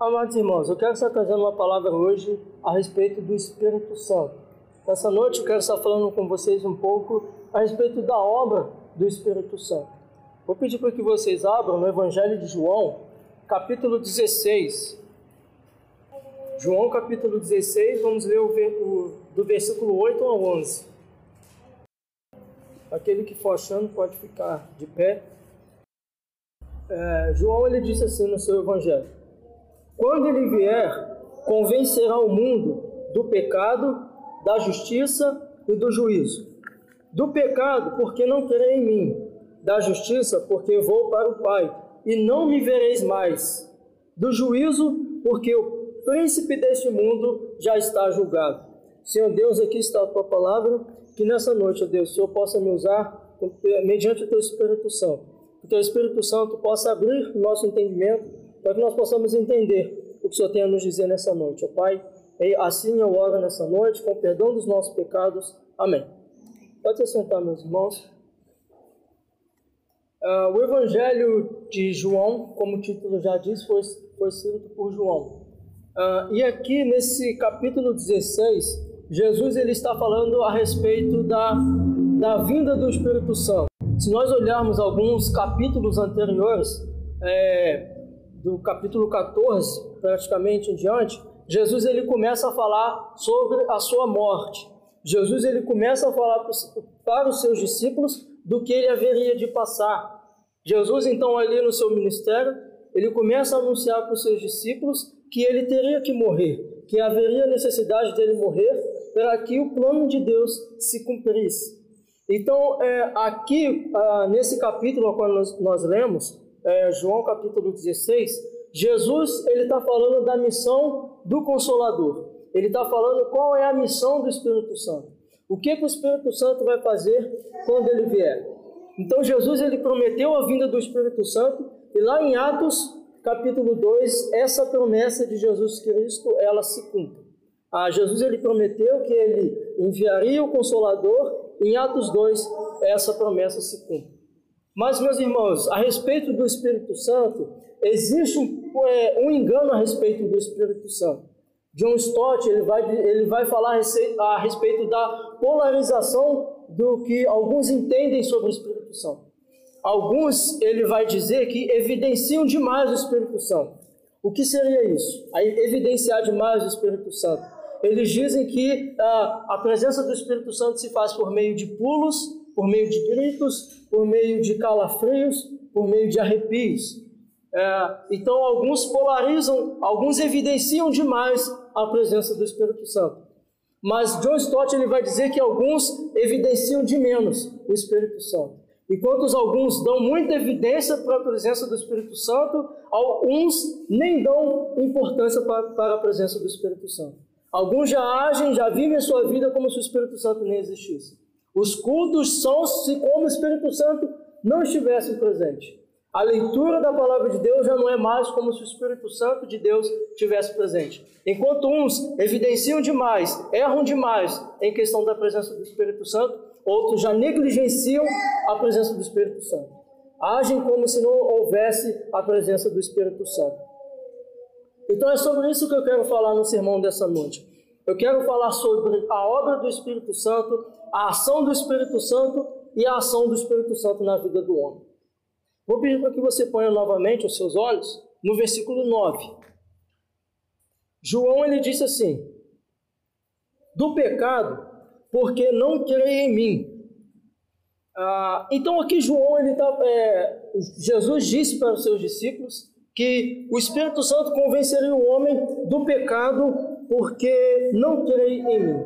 Amados irmãos, eu quero estar trazendo uma palavra hoje a respeito do Espírito Santo. Nessa noite eu quero estar falando com vocês um pouco a respeito da obra do Espírito Santo. Vou pedir para que vocês abram no Evangelho de João, capítulo 16. João, capítulo 16, vamos ler o, do versículo 8 ao 11. Aquele que for achando pode ficar de pé. É, João ele disse assim no seu Evangelho: Quando ele vier, convencerá o mundo do pecado, da justiça e do juízo. Do pecado, porque não crê em mim. Da justiça, porque vou para o Pai e não me vereis mais. Do juízo, porque o príncipe deste mundo já está julgado. Senhor Deus, aqui está a tua palavra, que nessa noite, ó Deus, o Senhor possa me usar mediante o teu Espírito Santo que o Teu Espírito Santo possa abrir o nosso entendimento para que nós possamos entender o que o Senhor tem a nos dizer nessa noite. Ó Pai, assim eu oro nessa noite, com perdão dos nossos pecados. Amém. Pode se sentar, meus irmãos. Uh, o Evangelho de João, como o título já diz, foi, foi escrito por João. Uh, e aqui nesse capítulo 16, Jesus ele está falando a respeito da, da vinda do Espírito Santo. Se nós olharmos alguns capítulos anteriores, é, do capítulo 14, praticamente em diante, Jesus ele começa a falar sobre a sua morte. Jesus ele começa a falar para os seus discípulos do que ele haveria de passar. Jesus então ali no seu ministério, ele começa a anunciar para os seus discípulos que ele teria que morrer, que haveria necessidade dele morrer para que o plano de Deus se cumprisse. Então, é, aqui, ah, nesse capítulo quando nós, nós lemos, é, João capítulo 16, Jesus ele está falando da missão do Consolador. Ele está falando qual é a missão do Espírito Santo. O que, que o Espírito Santo vai fazer quando ele vier. Então, Jesus ele prometeu a vinda do Espírito Santo e lá em Atos capítulo 2, essa promessa de Jesus Cristo, ela se cumpre. Ah, Jesus ele prometeu que ele enviaria o Consolador em Atos 2, essa promessa se cumpre. Mas, meus irmãos, a respeito do Espírito Santo, existe um, é, um engano a respeito do Espírito Santo. John Stott ele vai, ele vai falar a respeito da polarização do que alguns entendem sobre o Espírito Santo. Alguns ele vai dizer que evidenciam demais o Espírito Santo. O que seria isso? A evidenciar demais o Espírito Santo eles dizem que ah, a presença do Espírito Santo se faz por meio de pulos, por meio de gritos, por meio de calafrios, por meio de arrepios. É, então, alguns polarizam, alguns evidenciam demais a presença do Espírito Santo. Mas John Stott ele vai dizer que alguns evidenciam de menos o Espírito Santo. Enquanto alguns dão muita evidência para a presença do Espírito Santo, alguns nem dão importância para, para a presença do Espírito Santo. Alguns já agem, já vivem a sua vida como se o Espírito Santo nem existisse. Os cultos são se como o Espírito Santo não estivesse presente. A leitura da palavra de Deus já não é mais como se o Espírito Santo de Deus estivesse presente. Enquanto uns evidenciam demais, erram demais em questão da presença do Espírito Santo, outros já negligenciam a presença do Espírito Santo. Agem como se não houvesse a presença do Espírito Santo. Então é sobre isso que eu quero falar no sermão dessa noite. Eu quero falar sobre a obra do Espírito Santo, a ação do Espírito Santo e a ação do Espírito Santo na vida do homem. Vou pedir para que você ponha novamente os seus olhos no versículo 9. João ele disse assim: Do pecado, porque não creio em mim. Ah, então aqui João ele tá, é, Jesus disse para os seus discípulos que o Espírito Santo convenceria o homem do pecado porque não crê em mim.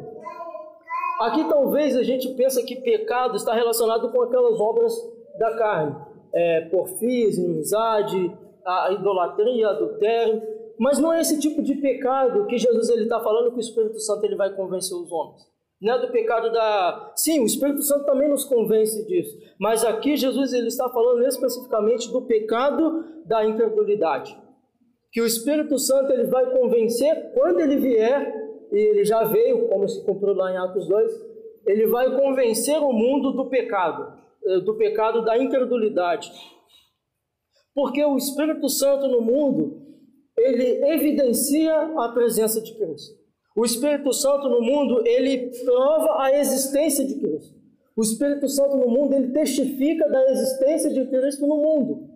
Aqui talvez a gente pense que pecado está relacionado com aquelas obras da carne, é, porfia, inimizade, a idolatria, adultério, mas não é esse tipo de pecado que Jesus ele está falando que o Espírito Santo ele vai convencer os homens não é do pecado da. Sim, o Espírito Santo também nos convence disso. Mas aqui Jesus ele está falando especificamente do pecado da incredulidade. Que o Espírito Santo ele vai convencer quando ele vier, e ele já veio, como se cumpriu lá em Atos 2, ele vai convencer o mundo do pecado, eh, do pecado da incredulidade. Porque o Espírito Santo no mundo, ele evidencia a presença de Cristo. O Espírito Santo no mundo, ele prova a existência de Cristo. O Espírito Santo no mundo, ele testifica da existência de Cristo no mundo.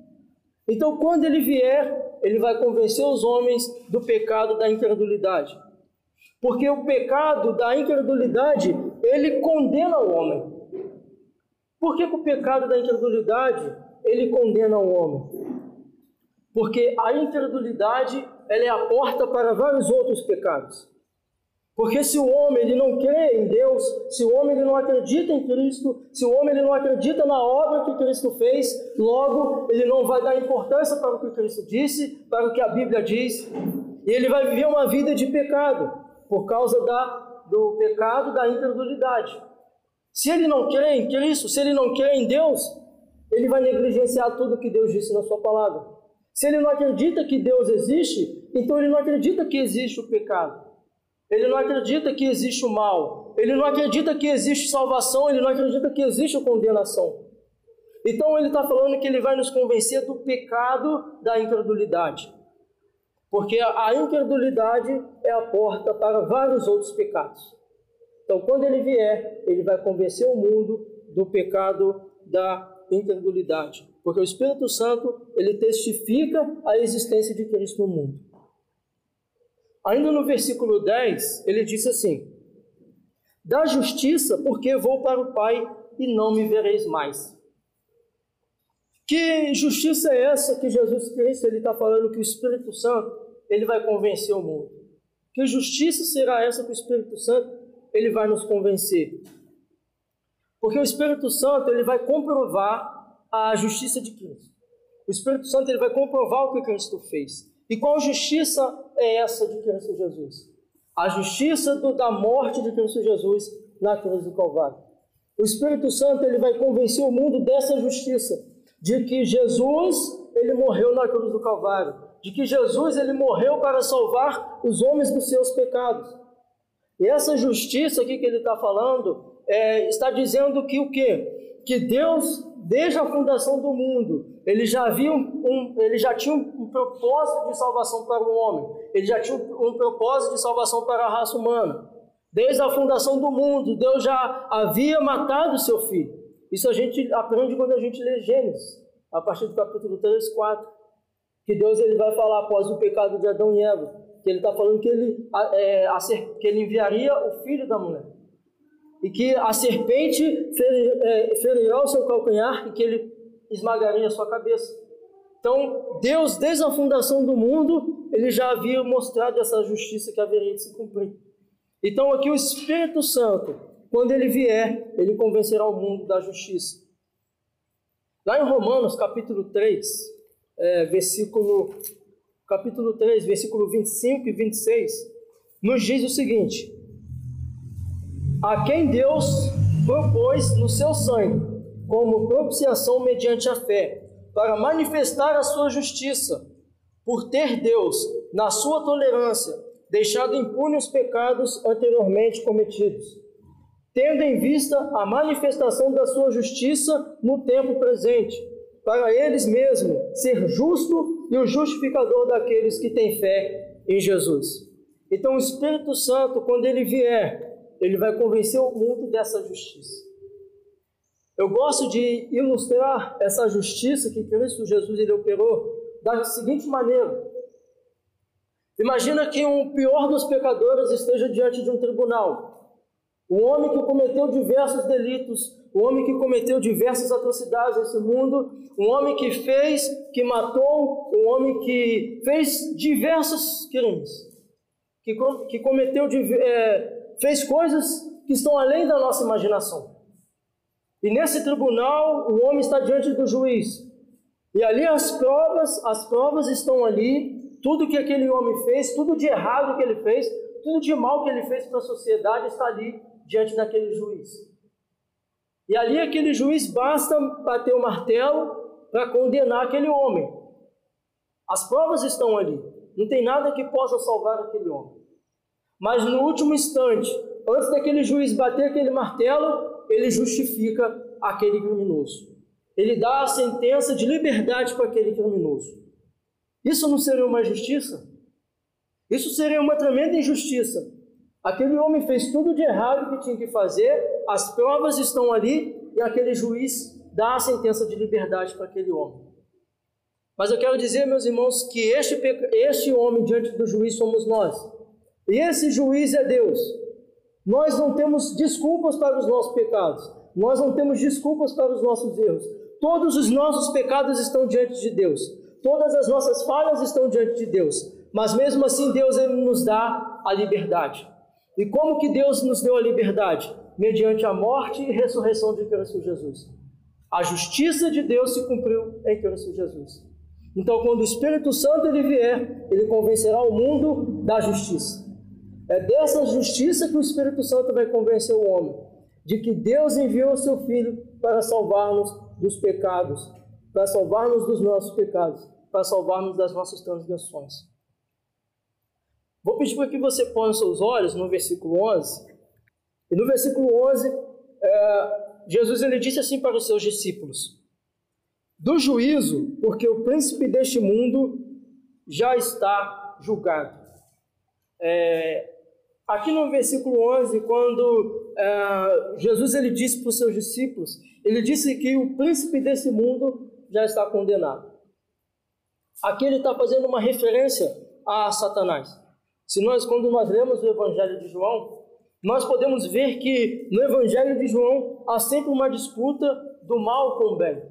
Então, quando ele vier, ele vai convencer os homens do pecado da incredulidade. Porque o pecado da incredulidade, ele condena o homem. Por que, que o pecado da incredulidade, ele condena o homem? Porque a incredulidade, ela é a porta para vários outros pecados. Porque se o homem ele não crê em Deus, se o homem ele não acredita em Cristo, se o homem ele não acredita na obra que Cristo fez, logo ele não vai dar importância para o que Cristo disse, para o que a Bíblia diz, e ele vai viver uma vida de pecado por causa da, do pecado da incredulidade. Se ele não crê em Cristo, se ele não crê em Deus, ele vai negligenciar tudo que Deus disse na sua palavra. Se ele não acredita que Deus existe, então ele não acredita que existe o pecado. Ele não acredita que existe o mal. Ele não acredita que existe salvação. Ele não acredita que existe condenação. Então ele está falando que ele vai nos convencer do pecado da incredulidade. Porque a incredulidade é a porta para vários outros pecados. Então, quando ele vier, ele vai convencer o mundo do pecado da incredulidade. Porque o Espírito Santo, ele testifica a existência de Cristo no mundo. Ainda no versículo 10, ele disse assim: Da justiça, porque vou para o Pai e não me vereis mais. Que justiça é essa que Jesus Cristo ele está falando que o Espírito Santo ele vai convencer o mundo? Que justiça será essa que o Espírito Santo ele vai nos convencer? Porque o Espírito Santo ele vai comprovar a justiça de Cristo. O Espírito Santo ele vai comprovar o que Cristo fez. E qual justiça é essa de Cristo Jesus? A justiça do, da morte de Cristo Jesus na cruz do Calvário. O Espírito Santo ele vai convencer o mundo dessa justiça de que Jesus ele morreu na cruz do Calvário, de que Jesus ele morreu para salvar os homens dos seus pecados. E essa justiça aqui que ele está falando é, está dizendo que o quê? Que Deus, desde a fundação do mundo, ele já havia um, um, ele já tinha um, um, propósito de salvação para o homem. Ele já tinha um, propósito de salvação para a raça humana. Desde a fundação do mundo, Deus já havia matado seu filho. Isso a gente aprende quando a gente lê Gênesis, a partir do capítulo 3, 4. Que Deus ele vai falar após o pecado de Adão e Eva, que ele está falando que ele, é, que ele enviaria o filho da mulher. E que a serpente é, ferirá o seu calcanhar e que ele esmagaria a sua cabeça. Então, Deus, desde a fundação do mundo, ele já havia mostrado essa justiça que haveria de se cumprir. Então, aqui o Espírito Santo, quando ele vier, ele convencerá o mundo da justiça. Lá em Romanos, capítulo 3, é, versículo, capítulo 3, versículo 25 e 26, nos diz o seguinte: A quem Deus propôs no seu sangue, como propiciação mediante a fé, para manifestar a sua justiça, por ter Deus, na sua tolerância, deixado impune os pecados anteriormente cometidos tendo em vista a manifestação da sua justiça no tempo presente, para eles mesmos ser justo e o justificador daqueles que têm fé em Jesus. Então, o Espírito Santo, quando ele vier, ele vai convencer o mundo dessa justiça. Eu gosto de ilustrar essa justiça que Cristo Jesus ele operou da seguinte maneira: Imagina que um pior dos pecadores esteja diante de um tribunal o homem que cometeu diversos delitos, o homem que cometeu diversas atrocidades nesse mundo, um homem que fez, que matou, um homem que fez diversos crimes, que, que cometeu, é, fez coisas que estão além da nossa imaginação. E nesse tribunal, o homem está diante do juiz. E ali as provas, as provas estão ali, tudo que aquele homem fez, tudo de errado que ele fez, tudo de mal que ele fez para a sociedade está ali diante daquele juiz. E ali aquele juiz basta bater o martelo para condenar aquele homem. As provas estão ali. Não tem nada que possa salvar aquele homem. Mas no último instante, antes daquele juiz bater aquele martelo, ele justifica aquele criminoso. Ele dá a sentença de liberdade para aquele criminoso. Isso não seria uma justiça? Isso seria uma tremenda injustiça. Aquele homem fez tudo de errado que tinha que fazer, as provas estão ali e aquele juiz dá a sentença de liberdade para aquele homem. Mas eu quero dizer, meus irmãos, que este, este homem diante do juiz somos nós. E esse juiz é Deus. Nós não temos desculpas para os nossos pecados. Nós não temos desculpas para os nossos erros. Todos os nossos pecados estão diante de Deus. Todas as nossas falhas estão diante de Deus. Mas mesmo assim, Deus ele nos dá a liberdade. E como que Deus nos deu a liberdade? Mediante a morte e ressurreição de Cristo Jesus. A justiça de Deus se cumpriu em Cristo Jesus. Então, quando o Espírito Santo ele vier, ele convencerá o mundo da justiça. É dessa justiça que o Espírito Santo vai convencer o homem de que Deus enviou o seu Filho para salvar-nos dos pecados, para salvar-nos dos nossos pecados, para salvar-nos das nossas transgressões. Vou pedir para que você ponha seus olhos no versículo 11. E no versículo 11, é, Jesus ele disse assim para os seus discípulos: Do juízo, porque o príncipe deste mundo já está julgado. É, aqui no versículo 11, quando é, Jesus ele disse para os seus discípulos, ele disse que o príncipe desse mundo já está condenado. Aqui ele está fazendo uma referência a Satanás. Se nós, quando nós lemos o Evangelho de João, nós podemos ver que no Evangelho de João há sempre uma disputa do mal com o bem.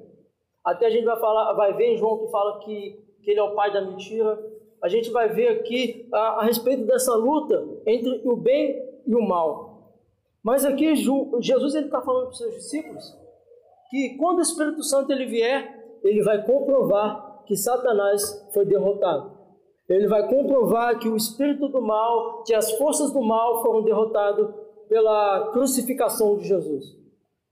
Até a gente vai falar, vai ver em João que fala que, que ele é o pai da mentira. A gente vai ver aqui a, a respeito dessa luta entre o bem e o mal. Mas aqui Jesus está falando para os seus discípulos que quando o Espírito Santo ele vier, ele vai comprovar que Satanás foi derrotado ele vai comprovar que o espírito do mal, que as forças do mal foram derrotadas pela crucificação de Jesus.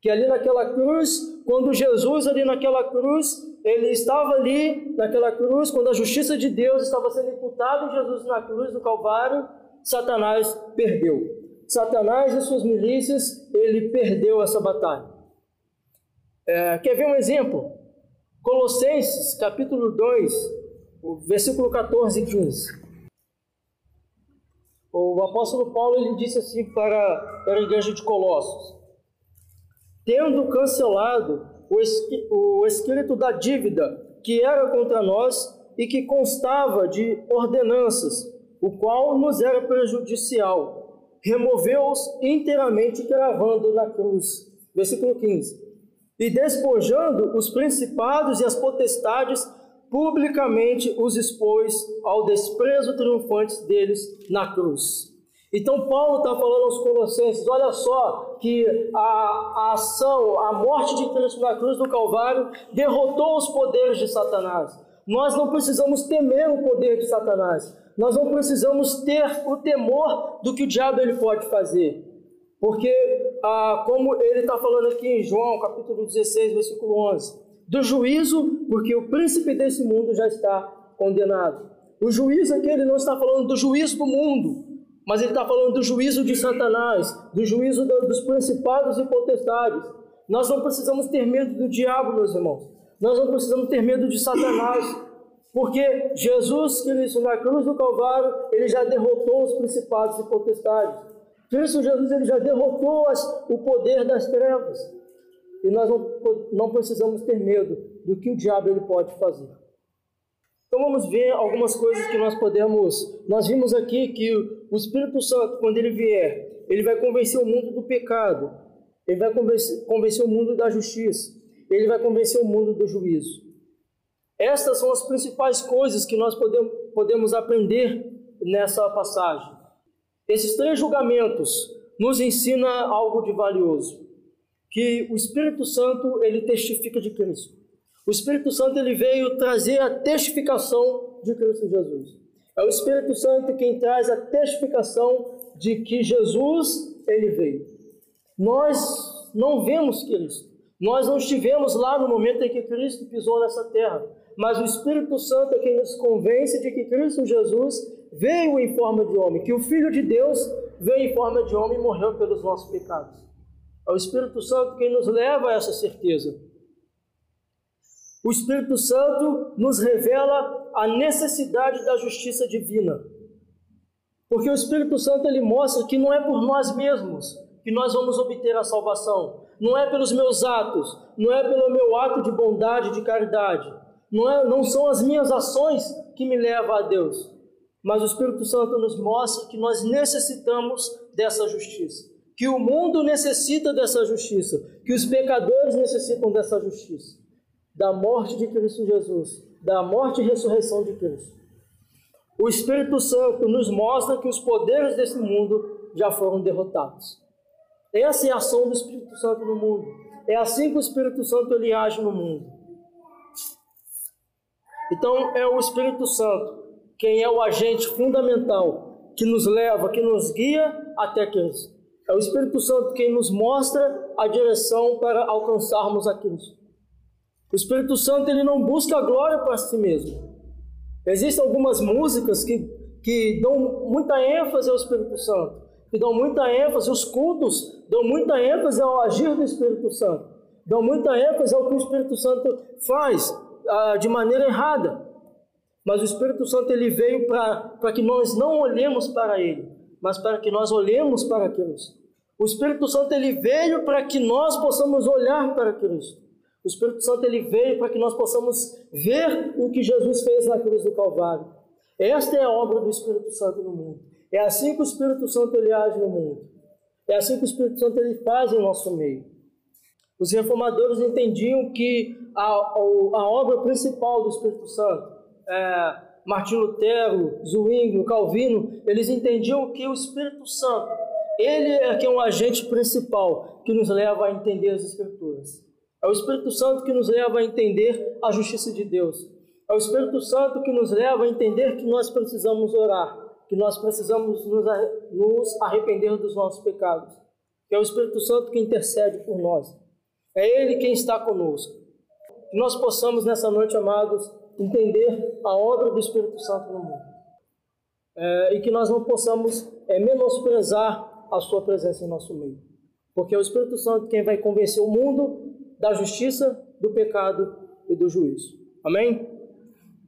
Que ali naquela cruz, quando Jesus ali naquela cruz, ele estava ali naquela cruz, quando a justiça de Deus estava sendo imputada em Jesus na cruz do Calvário, Satanás perdeu. Satanás e suas milícias, ele perdeu essa batalha. É, quer ver um exemplo? Colossenses, capítulo 2, o versículo 14 e 15. O apóstolo Paulo ele disse assim para, para a igreja de Colossos: Tendo cancelado o, escrito da dívida que era contra nós e que constava de ordenanças, o qual nos era prejudicial, removeu-os inteiramente, gravando na cruz. Versículo 15. E despojando os principados e as potestades, publicamente os expôs ao desprezo triunfante deles na cruz. Então Paulo está falando aos Colossenses: olha só que a, a, ação, a morte de Cristo na cruz do Calvário derrotou os poderes de Satanás. Nós não precisamos temer o poder de Satanás. Nós não precisamos ter o temor do que o diabo ele pode fazer. Porque, ah, como ele está falando aqui em João, capítulo 16, versículo 11, do juízo, porque o príncipe desse mundo já está condenado. O juízo aqui ele não está falando do juízo do mundo, mas ele está falando do juízo de Satanás, do juízo dos principados e potestades. Nós não precisamos ter medo do diabo, meus irmãos. Nós não precisamos ter medo de Satanás, porque Jesus Cristo na cruz do Calvário, ele já derrotou os principados e potestades. Cristo Jesus ele já derrotou as, o poder das trevas. E nós não, não precisamos ter medo do que o diabo ele pode fazer. Então vamos ver algumas coisas que nós podemos. Nós vimos aqui que o Espírito Santo, quando ele vier, ele vai convencer o mundo do pecado, ele vai convencer, o mundo da justiça, ele vai convencer o mundo do juízo. Estas são as principais coisas que nós podemos, podemos aprender nessa passagem. Esses três julgamentos nos ensina algo de valioso que o Espírito Santo ele testifica de Cristo. O Espírito Santo ele veio trazer a testificação de Cristo Jesus. É o Espírito Santo quem traz a testificação de que Jesus ele veio. Nós não vemos Cristo. Nós não estivemos lá no momento em que Cristo pisou nessa terra, mas o Espírito Santo é quem nos convence de que Cristo Jesus veio em forma de homem, que o Filho de Deus veio em forma de homem e morreu pelos nossos pecados. É o Espírito Santo quem nos leva a essa certeza. O Espírito Santo nos revela a necessidade da justiça divina. Porque o Espírito Santo ele mostra que não é por nós mesmos que nós vamos obter a salvação, não é pelos meus atos, não é pelo meu ato de bondade, de caridade, não, é, não são as minhas ações que me levam a Deus, mas o Espírito Santo nos mostra que nós necessitamos dessa justiça, que o mundo necessita dessa justiça, que os pecadores necessitam dessa justiça, da morte de Cristo Jesus, da morte e ressurreição de Cristo. O Espírito Santo nos mostra que os poderes desse mundo já foram derrotados. Essa é a ação do Espírito Santo no mundo. É assim que o Espírito Santo ele age no mundo. Então é o Espírito Santo quem é o agente fundamental que nos leva, que nos guia até Cristo. É o Espírito Santo quem nos mostra a direção para alcançarmos a Cristo. O Espírito Santo ele não busca a glória para si mesmo. Existem algumas músicas que, que dão muita ênfase ao Espírito Santo, que dão muita ênfase, os cultos dão muita ênfase ao agir do Espírito Santo, dão muita ênfase ao que o Espírito Santo faz ah, de maneira errada. Mas o Espírito Santo ele veio para que nós não olhemos para ele, mas para que nós olhemos para Cristo. O Espírito Santo ele veio para que nós possamos olhar para Cristo. O Espírito Santo ele veio para que nós possamos ver o que Jesus fez na cruz do Calvário. Esta é a obra do Espírito Santo no mundo. É assim que o Espírito Santo ele age no mundo. É assim que o Espírito Santo ele faz em nosso meio. Os reformadores entendiam que a, a, obra principal do Espírito Santo, é, Martim Lutero, Zwinglio, Calvino, eles entendiam que o Espírito Santo, ele é que é um agente principal que nos leva a entender as Escrituras. É o Espírito Santo que nos leva a entender a justiça de Deus. É o Espírito Santo que nos leva a entender que nós precisamos orar, que nós precisamos nos arrepender dos nossos pecados. É o Espírito Santo que intercede por nós. É Ele quem está conosco. Que nós possamos nessa noite, amados, entender a obra do Espírito Santo no mundo. É, e que nós não possamos é, menosprezar a sua presença em nosso meio. Porque é o Espírito Santo quem vai convencer o mundo da justiça, do pecado e do juízo. Amém?